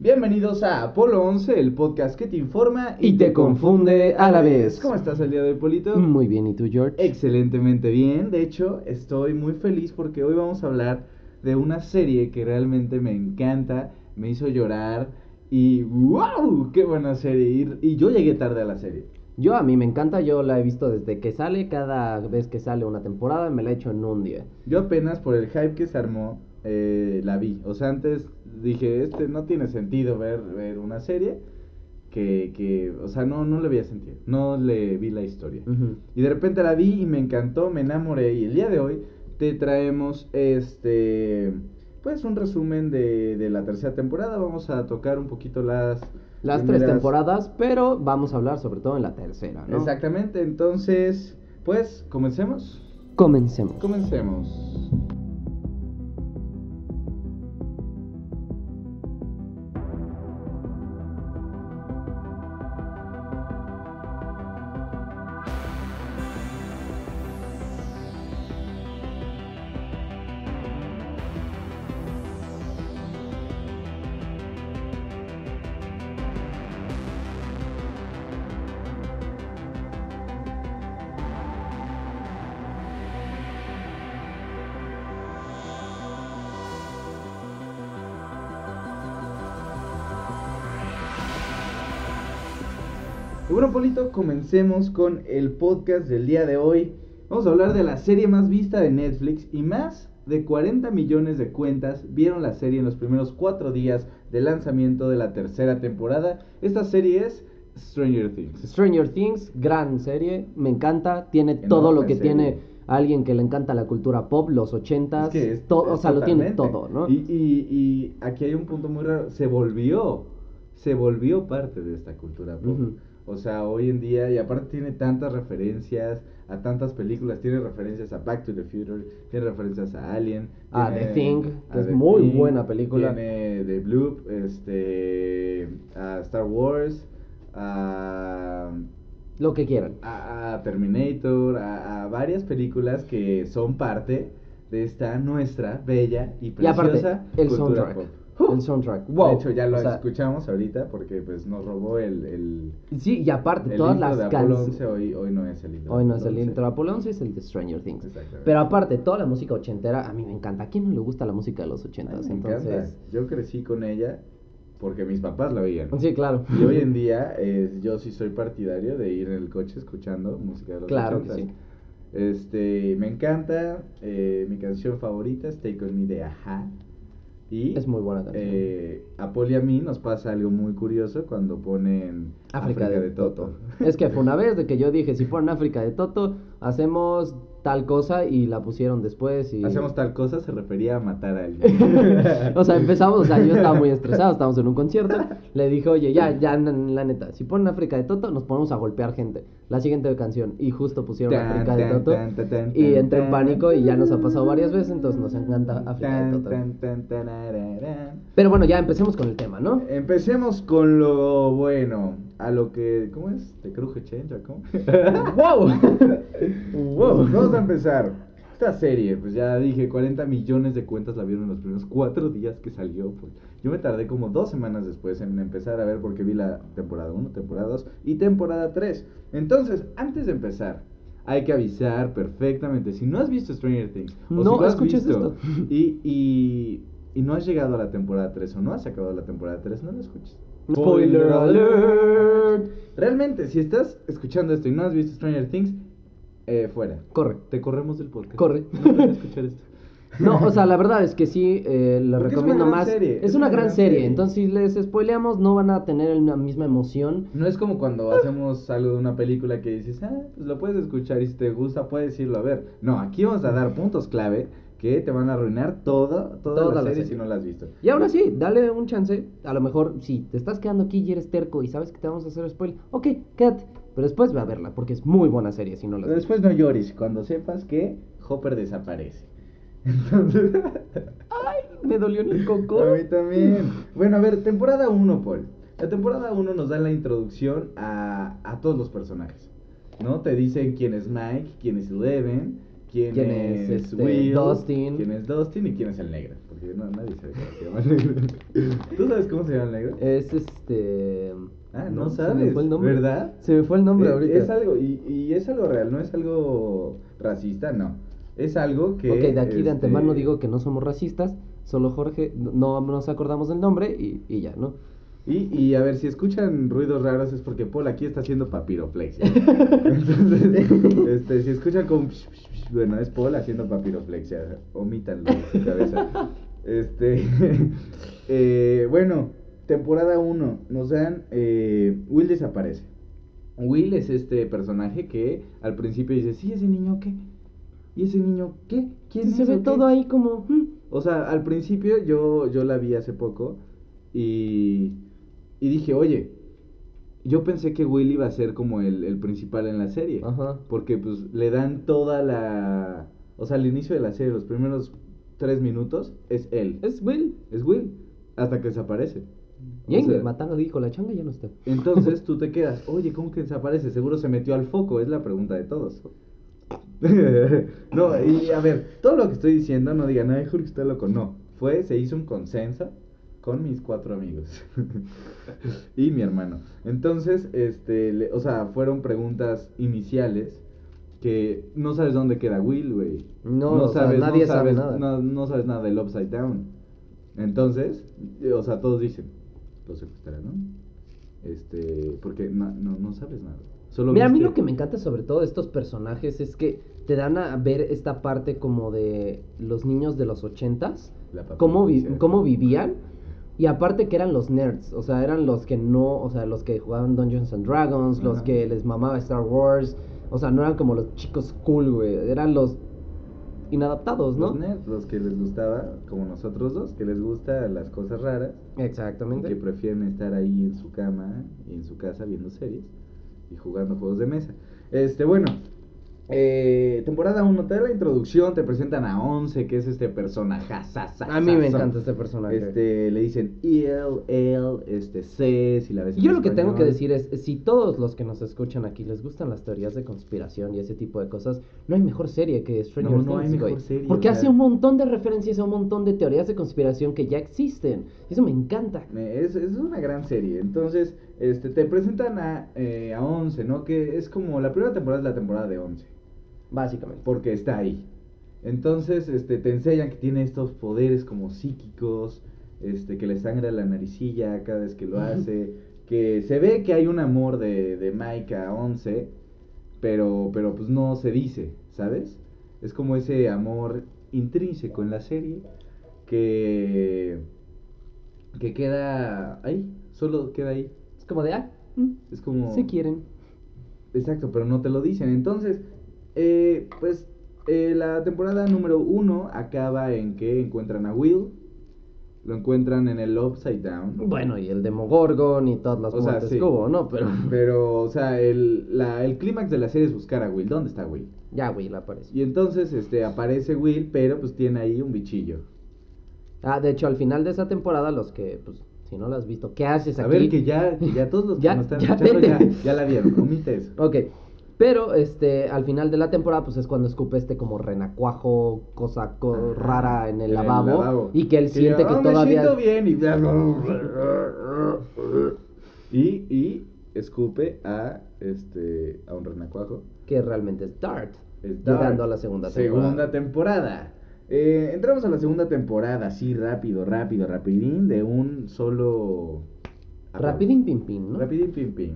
Bienvenidos a Apolo 11, el podcast que te informa Y te confunde a la vez. ¿Cómo estás el día de hoy, Polito? Muy bien, ¿y tú, George? Excelentemente bien. De hecho, estoy muy feliz porque hoy vamos a hablar de una serie que realmente me encanta, me hizo llorar y ¡wow! ¡Qué buena serie! Y, y yo llegué tarde a la serie. Yo a mí me encanta, yo la he visto desde que sale, cada vez que sale una temporada me la he hecho en un día. Yo apenas por el hype que se armó eh, la vi. O sea, antes dije, este no tiene sentido ver, ver una serie que, que, o sea, no, no le había sentido. No le vi la historia. Y de repente la vi y me encantó, me enamoré. Y el día de hoy te traemos este, pues un resumen de, de la tercera temporada. Vamos a tocar un poquito las... Las tres temporadas, pero vamos a hablar sobre todo en la tercera, ¿no? Exactamente, entonces, pues, comencemos. Comencemos. Comencemos. Comencemos con el podcast del día de hoy. Vamos a hablar de la serie más vista de Netflix y más de 40 millones de cuentas vieron la serie en los primeros cuatro días de lanzamiento de la tercera temporada. Esta serie es Stranger Things. Stranger Things, gran serie, me encanta, tiene Enorme todo lo que serie. tiene alguien que le encanta la cultura pop, los ochentas, Es que es- todo, o sea, lo tiene todo, ¿no? Y, y- y aquí hay un punto muy raro. Se volvió, se volvió parte de esta cultura pop. O sea, hoy en día, y aparte tiene tantas referencias a tantas películas. Tiene referencias a Back to the Future, tiene referencias a Alien. A tiene The Thing, a que es The muy Thing, buena película. Tiene The Bloop, este, a Star Wars, a Lo que quieran. a, a Terminator, a, a varias películas que son parte de esta nuestra bella y Y aparte, preciosa el cultura soundtrack. pop. El soundtrack. Wow. De hecho, ya lo o sea, escuchamos ahorita porque pues nos robó el, el, Sí, y aparte, el todas intro las canciones. 11, hoy, hoy no es el intro. Hoy no es el intro de 11. Apolo 11, es el de Stranger Things. Pero aparte, toda la música ochentera, a mí me encanta. ¿A quién no le gusta la música de los ochentas? me encanta. Entonces, Yo crecí con ella porque mis papás la veían. sí, claro. Y hoy en día eh, yo sí soy partidario de ir en el coche escuchando música de los Claro que 80s. sí. Este, me encanta. eh, mi canción favorita es Take On Me de Aja. Y Es muy buena canción. eh, a Paul y a mí nos pasa algo muy curioso cuando ponen África, de, Toto. Es que fue una vez de que yo dije, si ponen África de Toto, hacemos tal cosa y la pusieron después y... Hacemos tal cosa, se refería a matar a alguien. o sea, empezamos, o sea, yo estaba muy estresado, estábamos en un concierto, le dije, oye, ya, ya, la, neta, si ponen África de Toto, nos ponemos a golpear gente. La siguiente canción, y justo pusieron Tan, África de Toto, tan, tan, tan, y entré en pánico y ya nos ha pasado varias veces, entonces nos encanta África de Toto. Pero bueno, ya empecemos con el tema, ¿no? Empecemos con lo bueno, a lo que, ¿cómo es? ¿Te cruje change o cómo? ¡Wow! ¡Wow! Vamos a empezar. Esta serie, pues ya dije, 40 millones de cuentas la vieron en los primeros cuatro días que salió. Pues. Yo me tardé como dos semanas después en empezar a ver porque vi la temporada 1, temporada 2 y temporada 3. Entonces, antes de empezar, hay que avisar perfectamente. Si no has visto Stranger Things, o No si lo has escuches visto esto. Y, y, y no has llegado a la temporada 3 o no has acabado la temporada 3, no lo escuches. Spoiler alert. Realmente, si estás escuchando esto y no has visto Stranger Things, eh, fuera. Corre. Te corremos del podcast. Corre. No puedes escuchar esto. No, o sea, la verdad es que sí, eh, les Porque es recomiendo una gran más. serie, es una gran serie, entonces si les spoileamos no van a tener la misma emoción. No es como cuando hacemos algo de una película que dices, ah, pues lo puedes escuchar y si te gusta puedes irlo a ver. No, aquí vamos a dar puntos clave que te van a arruinar todo, toda, Toda la, serie, serie. si no la has visto. Y ahora sí, dale un chance. A lo mejor, si te estás quedando aquí y eres terco y sabes que te vamos a hacer spoiler, ok, quédate. Pero después ve a verla, porque es muy buena serie si no la has visto. Después no llores cuando sepas que Hopper desaparece. Entonces, Ay, me dolió en el coco. a mí también. Bueno, a ver, temporada 1, Paul. La temporada 1 nos da la introducción a, a todos los personajes. ¿No? Te dicen quién es Mike, quién es Eleven, quién, ¿Quién es, es, este, Will, Dustin? quién es Dustin y quién es el negro. Porque no, nadie sabe cómo se llama el negro. ¿Tú sabes cómo se llama el negro? Es este. Ah, no, se me sabes, fue el nombre. ¿verdad? Se me fue el nombre Eh, ahorita. Es algo, y, y es algo real, no es algo racista, no. Es algo que. Ok, de aquí de este, antemano digo que no somos racistas, solo Jorge, no nos acordamos del nombre y, y ya, ¿no? Y, y a ver, si escuchan ruidos raros es porque Paul aquí está haciendo papiroflexia. Entonces, este, si escuchan como... Bueno, es Paul haciendo papiroflexia. Omítanlo de su cabeza. Este... eh, bueno, temporada 1. Nos dan... eh, Will desaparece. Will es este personaje que al principio dice, sí, ese niño qué. ¿Y ese niño qué? ¿Quién se es ve o qué?". todo ahí como... mm. O sea, al principio yo, yo la vi hace poco y, y dije, oye, yo pensé que Will iba a ser como el, el principal en la serie. Ajá. Porque pues le dan toda la... O sea, al inicio de la serie, los primeros tres minutos, es él. Es Will. Es Will. Hasta que desaparece. O Yengue, sea, Matanga dijo, la changa ya no está. entonces tú te quedas, oye, ¿cómo que desaparece? Seguro se metió al foco, es la pregunta de todos. no, y a ver, todo lo que estoy diciendo, no digan, ay, Jorge está loco. No, fue, se hizo un consenso con mis cuatro amigos y mi hermano. Entonces, este, le- o sea, fueron preguntas iniciales que no sabes dónde queda Will, güey. No, o sea, nadie sabe nada. No, no sabes nada del Upside Down. Entonces, eh, o sea, todos dicen, lo secuestraron. Este, porque no, no, no sabes nada. Solo Mira, a mí lo que me encanta sobre todo de estos personajes es que te dan a ver esta parte como de los niños de los ochentas, cómo, vi- cómo vivían, y aparte que eran los nerds, o sea, eran los que no, o sea, los que jugaban Dungeons and Dragons, los que les mamaba Star Wars, o sea, no eran como los chicos cool, güey, eran los inadaptados, ¿no? Los nerds, los que les gustaba, como nosotros dos, que les gustan las cosas raras, Exactamente. que prefieren estar ahí en su cama y en su casa viendo series y jugando juegos de mesa. Este, bueno, eh, temporada 1, te da la introducción, te presentan a Once, que es este personaje. A mí me encanta este personaje. Este, le dicen él, él, este, C, si la ves en yo lo que tengo que decir es, si todos los que nos escuchan aquí les gustan las teorías de conspiración y ese tipo de cosas, no hay mejor serie que Stranger No, no hay Things, mejor serie, Porque hace un montón de referencias a un montón de teorías de conspiración que ya existen. Eso me encanta. Es, es una gran serie. Entonces, este, te presentan a, eh, a Once, ¿no? Que es como la primera temporada es la temporada de Once. Básicamente. porque está ahí. Entonces, este, te enseñan que tiene estos poderes como psíquicos, este, que le sangra la naricilla cada vez que lo hace, que se ve que hay un amor de, de Mike a Once, pero, pero pues no se dice, ¿sabes? Es como ese amor intrínseco en la serie que, que queda ahí, solo queda ahí. Es como de, ah, mm, Es como... se quieren. Exacto, pero no te lo dicen. Entonces, eh, pues eh, la temporada número uno acaba en que encuentran a Will, lo encuentran en el Upside Down. Bueno, y el Demogorgon y todas las O sea, sí. que hubo, ¿no? Pero Pero, o sea, el, la- el clímax de la serie es buscar a Will. ¿Dónde está Will? ya, güey, la apareció. Y entonces este, aparece Will, pero pues tiene ahí un bichillo. Ah, de hecho, al final de esa temporada, los que, pues, si no la has visto, ¿qué haces A aquí? ver, que ya, que ya todos los que Ya, nos están ya, escuchando ya, ya la vieron. Omite eso. Ok, pero este, al final de la temporada, pues es cuando escupe este como renacuajo, cosa co- rara en el lavabo, lavabo. y que él siente que "Oh, me todavía... siento bien y... y, y escupe a, este, a un renacuajo. Que realmente es Dart, Es llegando Dark. a la segunda temporada. Segunda temporada. Eh, entramos a la segunda temporada, así rápido, rápido, rapidín, de un solo... Rapidín pim pim, ¿no? Rapidín pim pim.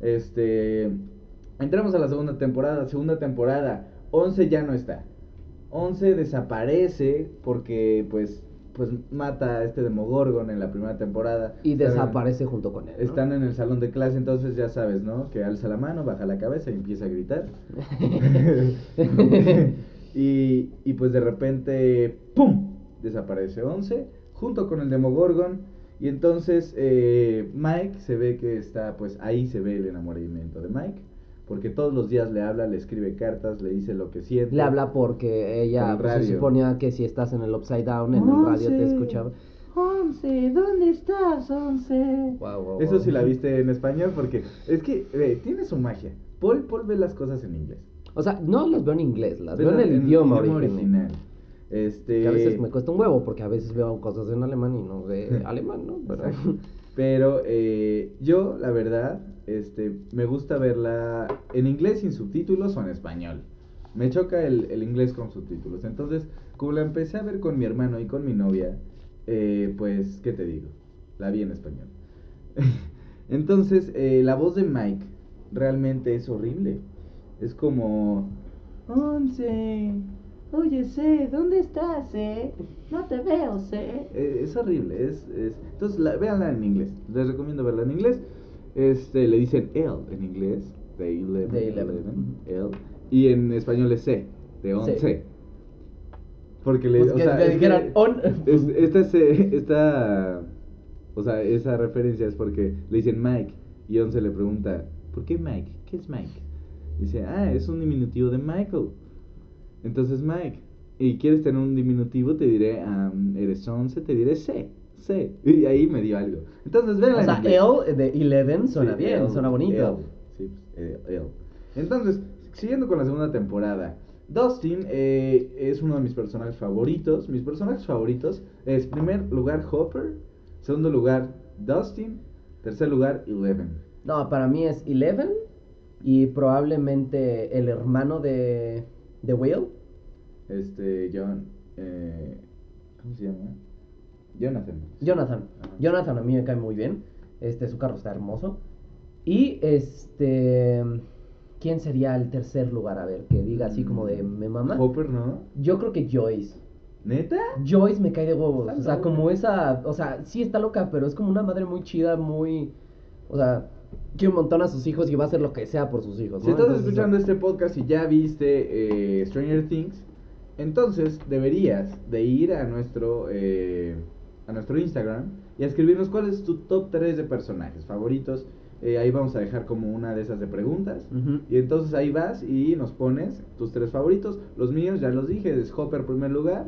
Este. Entramos a la segunda temporada. Segunda temporada. 11 ya no está. 11 desaparece porque, pues, pues mata a este Demogorgon en la primera temporada. Y Están en- desaparece junto con él. ¿no? Están en el salón de clase, entonces ya sabes, ¿no? Que alza la mano, baja la cabeza y empieza a gritar. y, y pues de repente, ¡pum! Desaparece 11 junto con el Demogorgon. Y entonces eh, Mike se ve que está, pues ahí se ve el enamoramiento de Mike. Porque todos los días le habla, le escribe cartas, le dice lo que siente. Le habla porque ella pues, se suponía que si estás en el Upside Down, en el radio te escuchaba. Once, ¿dónde estás, Once? Wow, wow, Eso wow. sí la viste en español porque es que eh, tiene su magia. Paul, Paul ve las cosas en inglés. O sea, no las veo en inglés, las veo en el idioma, original. Este... Que a veces me cuesta un huevo porque a veces veo cosas en alemán y no sé alemán, ¿no? Pero, Pero eh, yo, la verdad, este, me gusta verla en inglés sin subtítulos o en español. Me choca el, el inglés con subtítulos. Entonces, como la empecé a ver con mi hermano y con mi novia, eh, pues, ¿qué te digo? La vi en español. Entonces, eh, la voz de Mike realmente es horrible. Es como... Once. Oye, sé, ¿dónde estás, eh? No te veo, sé. Eh, es horrible, es... es... Entonces, la, véanla en inglés. Les recomiendo verla en inglés. Este, le dicen L en inglés. De 11. De 11. L. Y en español es C, de 11. Sí. Porque le, Pues o que sea, es que dijeran on. es- esta, se- esta, o sea, esa referencia es porque le dicen Mike y 11 le pregunta, ¿por qué Mike? ¿Qué es Mike? Dice, ah, es un diminutivo de Michael. Entonces Mike, y quieres tener un diminutivo, te diré, am, eres 11, te diré C, C. Y ahí me dio algo. Entonces, véanla O en sea. L de 11 suena Sí, bien, L, suena bonito. L, sí, pues, eh, L. Entonces, siguiendo con la segunda temporada, Dustin eh, es uno de mis personajes favoritos. Mis personajes favoritos es, primer lugar, Hopper. Segundo lugar, Dustin. Tercer lugar, Eleven. No, para mí es 11 y probablemente el hermano de, de Will. Este, John. Eh, ¿Cómo se llama? Jonathan. Jonathan. Ajá. Jonathan a mí me cae muy bien. Este, su carro está hermoso. Y este. ¿Quién sería el tercer lugar? A ver, que diga así como de me mama. Hopper, ¿no? Yo creo que Joyce. ¿Neta? Joyce me cae de huevos. Está O sea, loca. como esa. O sea, sí está loca, pero es como una madre muy chida, muy. O sea, quiere un montón a sus hijos y va a hacer lo que sea por sus hijos. Si estás Entonces, escuchando este podcast y ya viste eh, Stranger Things, entonces deberías de ir a nuestro eh, a nuestro Instagram y a escribirnos cuál es tu top 3 de personajes favoritos. Eh, ahí vamos a dejar como una de esas de preguntas. Ujú. Y entonces ahí vas y nos pones tus tres favoritos. Los míos, ya los dije, es Hopper primer lugar,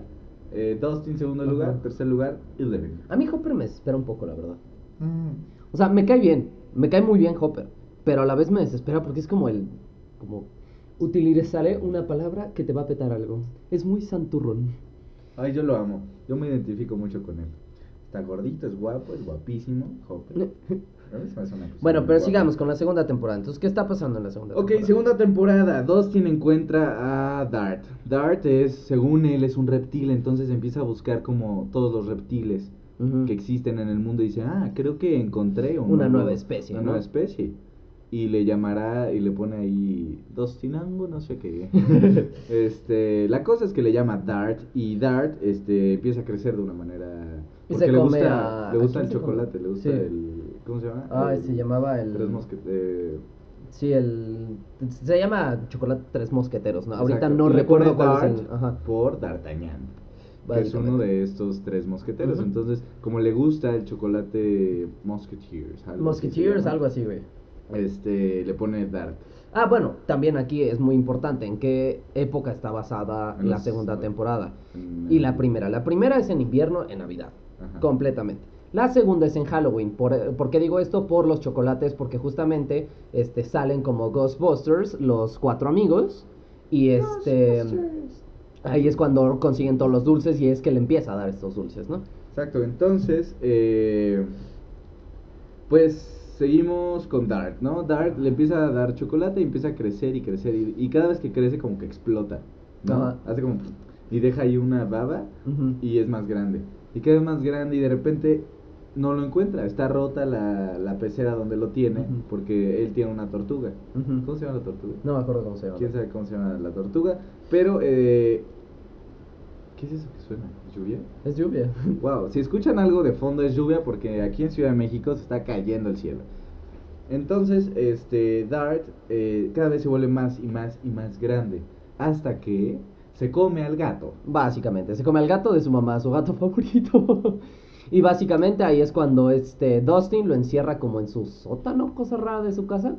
eh, Dustin segundo Ajá. lugar, tercer lugar, Eleven. A mí Hopper me espera un poco, la verdad. Mm. O sea, me cae bien, me cae muy bien Hopper, pero a la vez me desespera porque es como el, como, utilizaré una palabra que te va a petar algo. Es muy santurrón. Ay, yo lo amo. Yo me identifico mucho con él. Está gordito, es guapo, es guapísimo. Bueno, pero sigamos con la segunda temporada. Entonces, ¿qué está pasando en la segunda Ok, temporada? segunda temporada. Dustin encuentra a Dart. Dart es, según él, es un reptil, entonces empieza a buscar como todos los reptiles Ujú. que existen en el mundo y dice, ah, creo que encontré un Una nuevo- nueva especie, Una ¿no? nueva especie. Y le llamará y le pone ahí Dustinango, no sé qué. este, la cosa es que le llama Dart y Dart este empieza a crecer de una manera porque le gusta a- le ¿a gusta el come? chocolate, le gusta Sí. el ¿cómo se llama? Ah, El- se llamaba el... Tres eh, Sí, el... Se llama Chocolate Tres Mosqueteros, ¿no? Ahorita exacto. no recuerdo cuál es Dart el... Ajá. por D'Artagnan. Que es uno de estos tres mosqueteros. Entonces, como le gusta el chocolate Musketeers, algo Musketeers, algo así, güey. Este, le pone Dart. Ah, bueno, también aquí es muy importante en qué época está basada En la segunda temporada. en Y la primera. La primera es en invierno, en Navidad. Ajá. Completamente. La segunda es en Halloween. ¿Por, ¿por qué digo esto? Por los chocolates, porque justamente este, salen como Ghostbusters, los cuatro amigos. Y este. Ahí es cuando consiguen todos los dulces y es que le empieza a dar estos dulces, ¿no? Exacto, entonces, eh, pues seguimos con Dart, ¿no? Dart le empieza a dar chocolate y empieza a crecer y crecer y, y cada vez que crece como que explota, ¿no? Ajá. Hace como y deja ahí una baba y es más grande. Y vez más grande y de repente no lo encuentra, está rota la, la pecera donde lo tiene porque él tiene una tortuga. ¿Cómo se llama la tortuga? No me acuerdo cómo se llama. ¿Quién sabe cómo se llama la tortuga? Pero, eh, ¿qué es eso que suena? ¿Lluvia? Es lluvia. Wow, si escuchan algo de fondo es lluvia porque aquí en Ciudad de México se está cayendo el cielo. Entonces, este Dart eh, cada vez se vuelve más y más y más grande hasta que se come al gato. Básicamente, se come al gato de su mamá, su gato favorito. y básicamente ahí es cuando este Dustin lo encierra como en su sótano, cosa rara de su casa.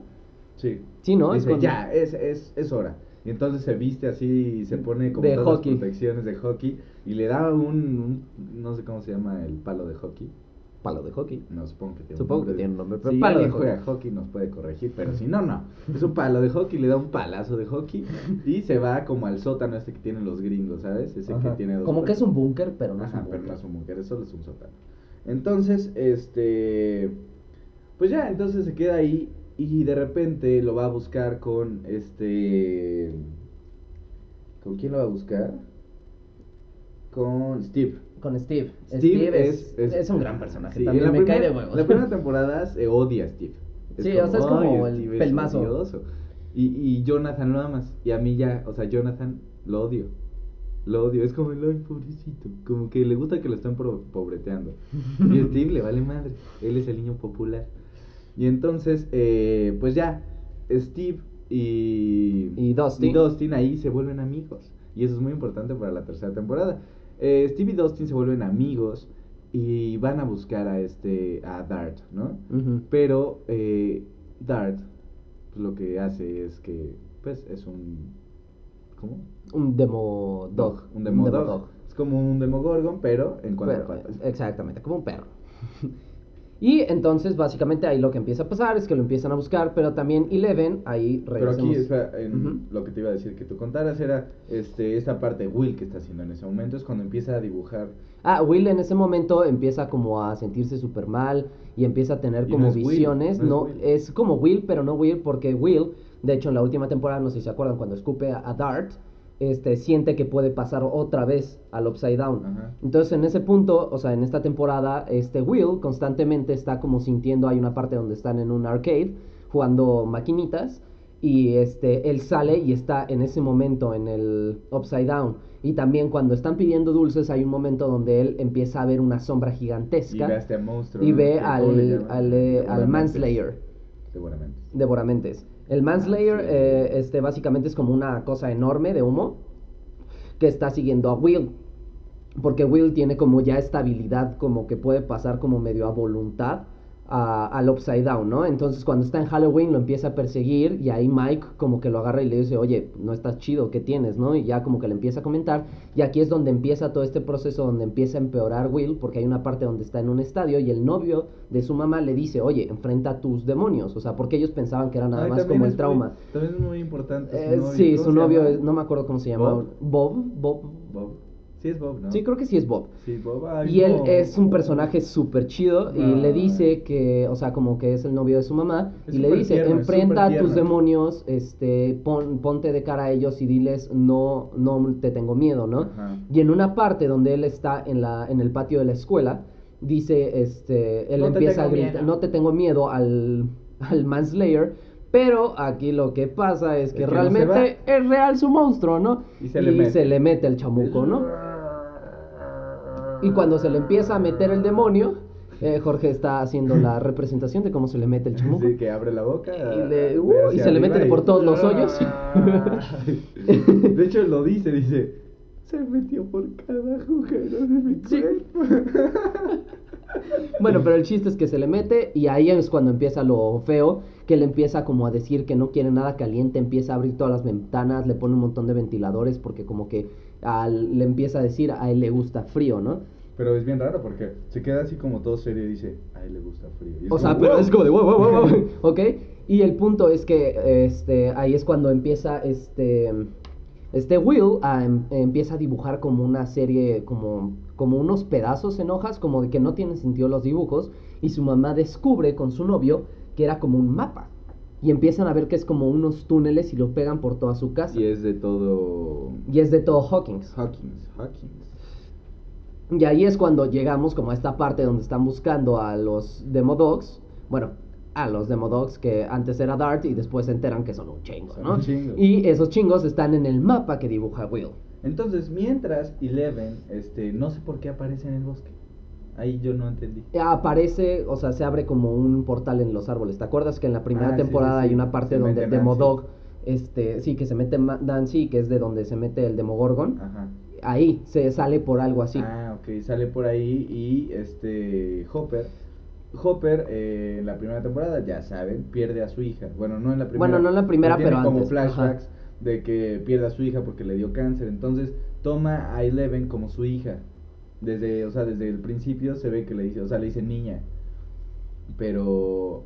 Sí. Sí, ¿no? Es Dice, cuando- ya, es, es, es hora. Y entonces se viste así y se pone como De todas hockey. las protecciones de hockey y le da un, un- no sé cómo se llama el palo de hockey. Palo de hockey. No, supongo que tiene Supongo un que nombre. tiene un nombre, pero si palo de hockey. juega hockey nos puede corregir, pero si no, no. Es un palo de hockey, le da un palazo de hockey y se va como al sótano este que tienen los gringos, ¿sabes? Ese que tiene dos Como que es un búnker, pero no Ajá, es un pero no es un búnker, solo es un sótano. Entonces, este. Pues ya, entonces se queda ahí y de repente lo va a buscar con este. ¿Con quién lo va a buscar? Con Steve. Con Steve. Steve, es, es, un gran personaje. sí, también me cae de huevos. La primera temporada se odia a Steve. Sí, o sea, es como "Ay, el Steve pelmazo". odioso". Y, y Jonathan lo amas. Y a mí ya, o sea, Jonathan lo odio. Lo odio. Es como el, ay, pobrecito. Como que le gusta que lo estén pobreteando. Y a Steve le vale madre. Él es el niño popular. Y entonces, eh, pues ya, Steve y, Y Dustin. Dustin ahí se vuelven amigos. Y eso es muy importante para la tercera temporada. Eh, Steve y Dustin se vuelven amigos y van a buscar a este a Dart, ¿no? Pero eh, Dart pues, lo que hace es que pues es un ¿cómo? Un demo dog. Un demodog. Es como un demogorgon, pero en cuatro Pero, patas. Exactamente, como un perro. y entonces, básicamente, ahí lo que empieza a pasar es que lo empiezan a buscar, pero también Eleven, ahí Pero aquí, en Ujú. lo que te iba a decir que tú contaras era este, esta parte de Will que está haciendo en ese momento, es cuando empieza a dibujar. Ah, Will en ese momento empieza como a sentirse súper mal y empieza a tener Y como no es Will, visiones. no es No, Will. es como Will, pero no Will, porque Will, de hecho, en la última temporada, no sé si se acuerdan, cuando escupe a, a Dart, este, siente que puede pasar otra vez al Upside Down. Ajá. Entonces, en ese punto, o sea, en esta temporada, este Will constantemente está como sintiendo, hay una parte donde están en un arcade jugando maquinitas y este él sale y está en ese momento en el Upside Down. Y también cuando están pidiendo dulces hay un momento donde él empieza a ver una sombra Y gigantesca ve a este monstruo. y ve Que- ¿cómo le al, al, eh, al. Manslayer. Devoramentes. El Manslayer, eh, este, básicamente es como una cosa enorme de humo que está siguiendo a Will. Porque Will tiene como ya esta habilidad, como que puede pasar como medio a voluntad a- al Upside Down, ¿no? Entonces cuando está en Halloween lo empieza a perseguir y ahí Mike como que lo agarra y le dice, oye, no estás chido, ¿qué tienes, no? Y ya como que le empieza a comentar y aquí es donde empieza todo este proceso donde empieza a empeorar Will porque hay una parte donde está en un estadio y el novio de su mamá le dice, oye, enfrenta a tus demonios, o sea, porque ellos pensaban que era nada Ay, más como el trauma. Muy, también es muy importante. su Eh, novio. sí, ¿Cómo su novio, es- no me acuerdo cómo se llama. ¿Bob? Bob, Bob. Bob. Sí, es Bob, ¿no? Sí, creo que sí es Bob. Sí, Bob. Ay, Y él es un personaje súper chido y le Ay. dice que, o sea, como que es el novio de su mamá Es y le dice, tierno, enfrenta a tus tierno". demonios, este, pon- ponte de cara a ellos y diles, no, no te tengo miedo, ¿no? Ajá. Y en una parte donde él está en, la, en el patio de la escuela, dice, este, él No empieza a gritar, miedo. no te tengo miedo al, al Manslayer, pero aquí lo que pasa es que, Es que no se realmente es real su monstruo, ¿no? Y se le mete. le mete el chamuco, ¿no? Y cuando se le empieza a meter el demonio, eh, Jorge está haciendo la representación de cómo se le mete el chamuco. Sí, que abre la boca. Y le- uh, y se le mete arriba por todos los hoyos. De hecho, lo dice, dice. Se metió por cada agujero de mi Sí. cuerpo. Bueno, pero el chiste es que se le mete y ahí es cuando empieza lo feo, que él empieza como a decir que no quiere nada caliente, empieza a abrir todas las ventanas, le pone un montón de ventiladores porque como que al- le empieza a decir a él le gusta frío, ¿no? Pero es bien raro porque se queda así como todo serio y dice, a él le gusta frío. Y O sea, como, pero "Wow". es como de wow, wow, wow, wow, ¿ok? Y el punto es que este, ahí es cuando empieza este, este Will a em- empieza a dibujar como una serie, como, como unos pedazos en hojas, como de que no tienen sentido los dibujos, y su mamá descubre con su novio que era como un mapa. Y empiezan a ver que es como unos túneles y lo pegan por toda su casa. Y es de todo. Y es de todo Hawkins. Hawkins, Hawkins. Y ahí es cuando llegamos como a esta parte donde están buscando a los Demodogs. Bueno, a los Demodogs que antes era Dart y después se enteran que son un chingo, ¿no? un chingo. Y esos chingos están en el mapa que dibuja Will. Entonces, mientras Eleven, este, no sé por qué aparece en el bosque. Ahí yo no entendí. Aparece, o sea, se abre como un portal en los árboles. ¿Te acuerdas que en la primera Ah, temporada sí, sí. hay una parte donde Demodog, este, sí, que se mete Nancy, que es de donde se mete el Demogorgon? Ajá. Ahí se sale por algo así. Ah, ok, sale por ahí y este Hopper. Hopper eh, en la primera temporada, ya saben, pierde a su hija. Bueno, no en la primera. Bueno, no en la primera, pero como antes, flashbacks de que pierde a su hija porque le dio cáncer. Entonces toma a Eleven como su hija. Desde, o sea, desde el principio se ve que le dice, o sea, le dice niña. Pero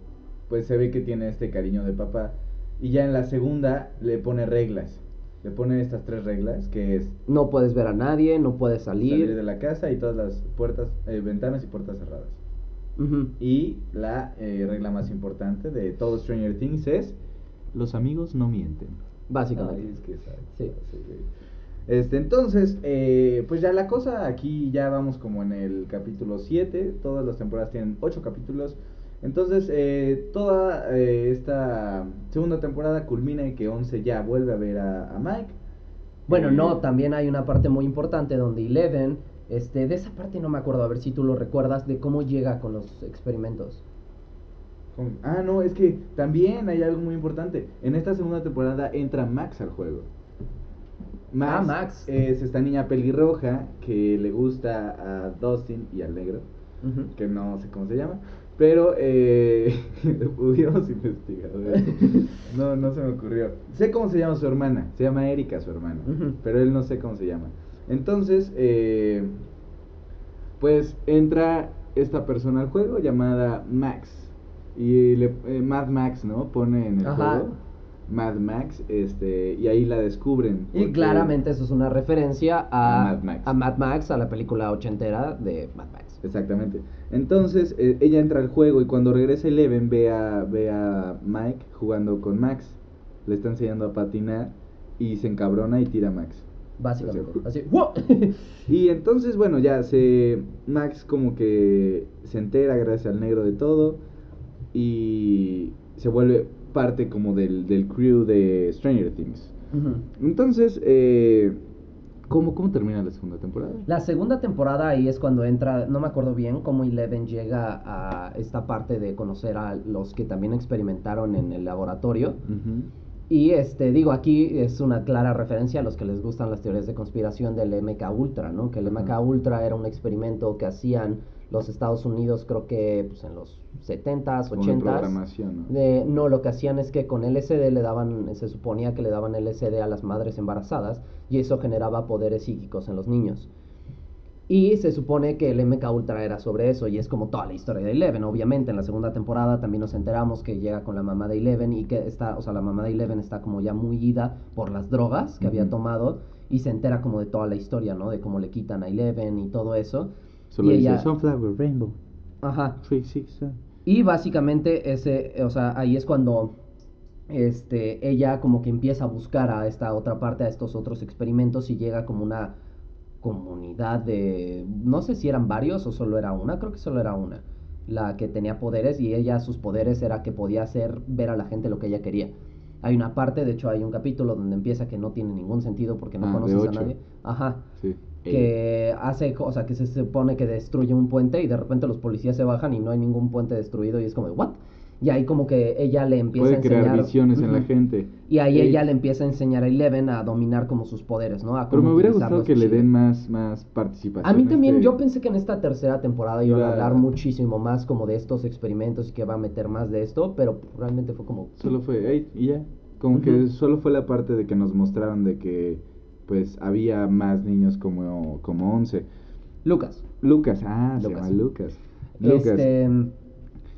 pues se ve que tiene este cariño de papá. Y ya en la segunda le pone reglas. Le pone estas tres reglas, que es No puedes ver a nadie, no puedes salir. salir de la casa y todas las puertas, eh, ventanas y puertas cerradas. Y la eh, regla más importante de todo Stranger Things es los amigos no mienten. Básicamente. Ay, es que sabe, Sí. sí, sí. Este, entonces, eh, pues ya la cosa, aquí ya vamos como en el capítulo 7, todas las temporadas tienen 8 capítulos, entonces eh, toda eh, esta segunda temporada culmina en que 11 ya vuelve a ver a, a Mike. Bueno, Eh, no, también hay una parte muy importante donde Eleven, este, de esa parte no me acuerdo, a ver si tú lo recuerdas, de cómo llega con los experimentos. con- Ah, no, es que también hay algo muy importante, en esta segunda temporada entra Max al juego. Ah, Max. Es esta niña pelirroja que le gusta a Dustin y al negro. Que no sé cómo se llama, pero eh, hubiéramos investigado. No, no se me ocurrió. Sé cómo se llama su hermana, se llama Erika su hermana, pero él no sé cómo se llama. Entonces, eh, pues entra esta persona al juego llamada Max y le, eh, Mad Max, ¿no? Pone en el Ajá. juego Mad Max, este, y ahí la descubren. Y claramente eso es una referencia a, A Mad Max. a Mad Max, a la película ochentera de Mad Max. Exactamente. Entonces, eh, ella entra al juego y cuando regresa Eleven ve a, ve a Mike jugando con Max. Le está enseñando a patinar y se encabrona y tira a Max. Básicamente. Así. Y entonces, bueno, ya se. Max como que se entera gracias al negro de todo. Y se vuelve parte como del, del crew de Stranger Things. Entonces, eh, ¿cómo, ¿cómo termina la segunda temporada? La segunda temporada ahí es cuando entra, no me acuerdo bien, cómo Eleven llega a esta parte de conocer a los que también experimentaron en el laboratorio. Y este, digo, aquí es una clara referencia a los que les gustan las teorías de conspiración del MK Ultra, ¿no? Que el MK. Ultra era un experimento que hacían los Estados Unidos, creo que pues, en los 70s, Como de 80s. programación, ¿no? De, no, lo que hacían es que con LSD le daban, se suponía que le daban LSD a las madres embarazadas y eso generaba poderes psíquicos en los niños. Y se supone que el MK Ultra era sobre eso y es como toda la historia de Eleven. Obviamente en la segunda temporada también nos enteramos que llega con la mamá de Eleven y que está, o sea, la mamá de Eleven está como ya muy ida por las drogas que había tomado y se entera como de toda la historia, ¿no? De cómo le quitan a Eleven y todo eso. Solo y dice ella- Sunflower Rainbow. Ajá. Three, six, seven. Y básicamente ese, o sea, ahí es cuando este, ella como que empieza a buscar a esta otra parte, a estos otros experimentos y llega como una comunidad de, no sé si eran varios o solo era una, creo que solo era una, la que tenía poderes y ella sus poderes era que podía hacer ver a la gente lo que ella quería. Hay una parte, de hecho hay un capítulo donde empieza que no tiene ningún sentido porque no Ah, conoces a nadie. Ajá Sí. Que hace, o sea, que se supone que destruye un puente y de repente los policías se bajan y no hay ningún puente destruido y es como, ¿what? Y ahí como que ella le empieza Puede a enseñar... crear visiones en la gente. Y ahí Eh, ella le empieza a enseñar a Eleven a dominar como sus poderes, ¿no? A Pero me hubiera gustado que le den más, más participación. A mí también, este- yo pensé que en esta tercera temporada iban a hablar muchísimo más como de estos experimentos y que va a meter más de esto, pero realmente fue como... Solo fue, "Ey", y ya. Como que solo fue la parte de que nos mostraron de que, pues, había más niños como, como 11. Lucas. Lucas, ah, se Lucas. llama Lucas. Lucas. Este,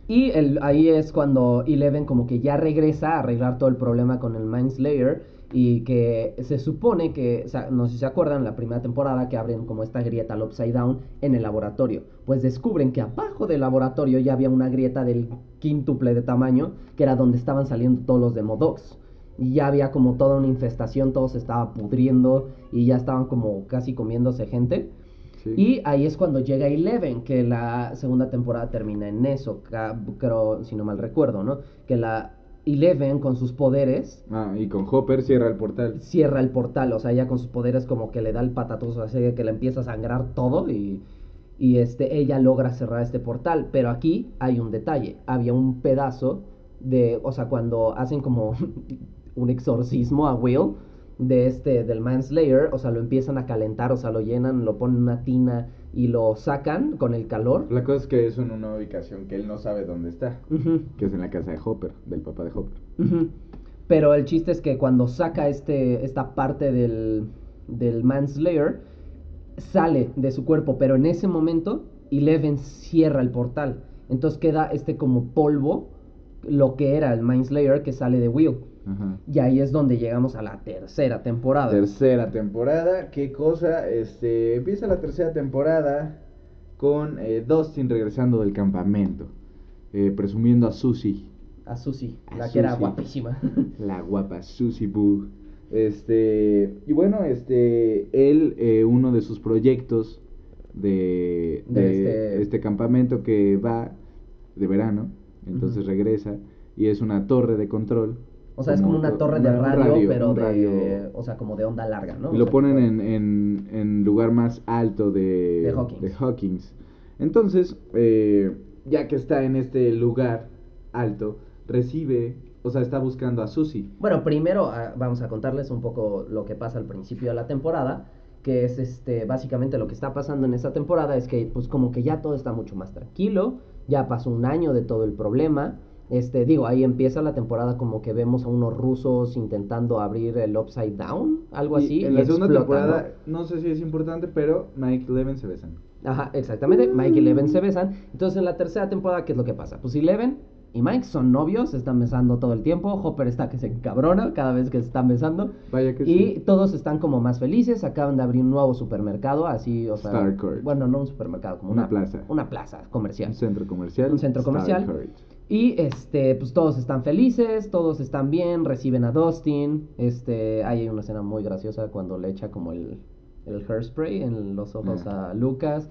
y el, ahí es cuando Eleven como que ya regresa a arreglar todo el problema con el Mind Slayer y que se supone que, o sea, no sé si se acuerdan, la primera temporada que abren como esta grieta al Upside Down en el laboratorio. Pues descubren que abajo del laboratorio ya había una grieta del quíntuple de tamaño, que era donde estaban saliendo todos los Demodogs. Y ya había como toda una infestación, todo se estaba pudriendo y ya estaban como casi comiéndose gente. Sí. Y ahí es cuando llega Eleven, que la segunda temporada termina en eso, creo, si no mal recuerdo, ¿no? Que la Eleven con sus poderes Ah, y con Hopper cierra el portal. cierra el portal, o sea, ella con sus poderes como que le da el patatoso, así que le empieza a sangrar todo y, y este, ella logra cerrar este portal. Pero aquí hay un detalle, había un pedazo de, o sea, cuando hacen como un exorcismo a Will de este, del Manslayer, o sea, lo empiezan a calentar, o sea, lo llenan, lo ponen en una tina y lo sacan con el calor. La cosa es que es en una ubicación que él no sabe dónde está. Que es en la casa de Hopper, del papá de Hopper. Pero el chiste es que cuando saca este, esta parte del, del Manslayer, sale de su cuerpo, pero en ese momento Eleven cierra el portal. Entonces queda este como polvo, lo que era el Mind Slayer que sale de Will. Ajá. Y ahí es donde llegamos a la tercera temporada. Tercera temporada, qué cosa, este, empieza la tercera temporada con eh, Dustin regresando del campamento, eh, presumiendo a Susie, a Susie, A la que era guapísima. la guapa Susie Boo. Este, y bueno, este, él, eh, uno de sus proyectos de, De de este- este... campamento que va de verano, entonces regresa, y es una torre de control. O sea, es como una to- torre de radio, pero de, radio. o sea, como de onda larga, ¿no? Y O lo sea, ponen en, en, en lugar más alto de, De Hawkins. Hawkins. Entonces, eh, ya que está en este lugar alto, recibe, o sea, está buscando a Susie. Bueno, primero ah, vamos a contarles un poco lo que pasa al principio de la temporada, que es este básicamente lo que está pasando en esta temporada es que pues como que ya todo está mucho más tranquilo, ya pasó un año de todo el problema. Este, digo, ahí empieza la temporada como que vemos a unos rusos intentando abrir el Upside Down, algo Y así. en y la segunda explota, temporada, ¿no? sé si es importante, pero Mike y Eleven se besan. Ajá, exactamente. Mike y Eleven se besan. Entonces, en la tercera temporada, ¿qué es lo que pasa? Pues Eleven y Mike son novios, se están besando todo el tiempo. Hopper está que se encabrona cada vez que se están besando. Vaya que Y sí. todos están como más felices. Acaban de abrir un nuevo supermercado, así, o sea. Starcourt. Bueno, no un supermercado, como Una una, plaza. Una plaza comercial. Un centro comercial. Un centro comercial. Starcourt. Y este, pues todos están felices, todos están bien, reciben a Dustin. Este, ahí hay una escena muy graciosa cuando le echa como el, el hairspray en los ojos Ah. a Lucas.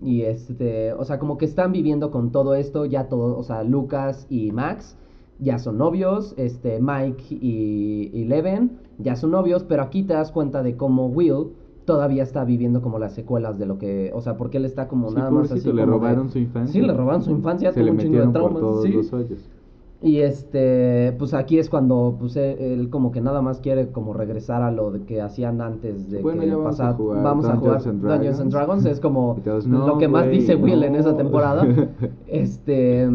Y este, o sea, como que están viviendo con todo esto, ya todo, o sea, Lucas y Max ya son novios, este, Mike y, y Leven ya son novios, pero aquí te das cuenta de cómo Will todavía está viviendo como las secuelas de lo que, o sea, porque él está como Sí, nada más así le como de- robaron su infancia. Sí, le robaron su infancia, Se tuvo un chingo de metieron por traumas. todos sí. los. Y este, pues aquí es cuando pues él, él como que nada más quiere como regresar a lo de que hacían antes de Bueno, que ya vamos a pasara- jugar vamos a jugar Dungeons and Dungeons and Dragons. Dragons, es como lo "No, que más dice Will en esa no". temporada. Este,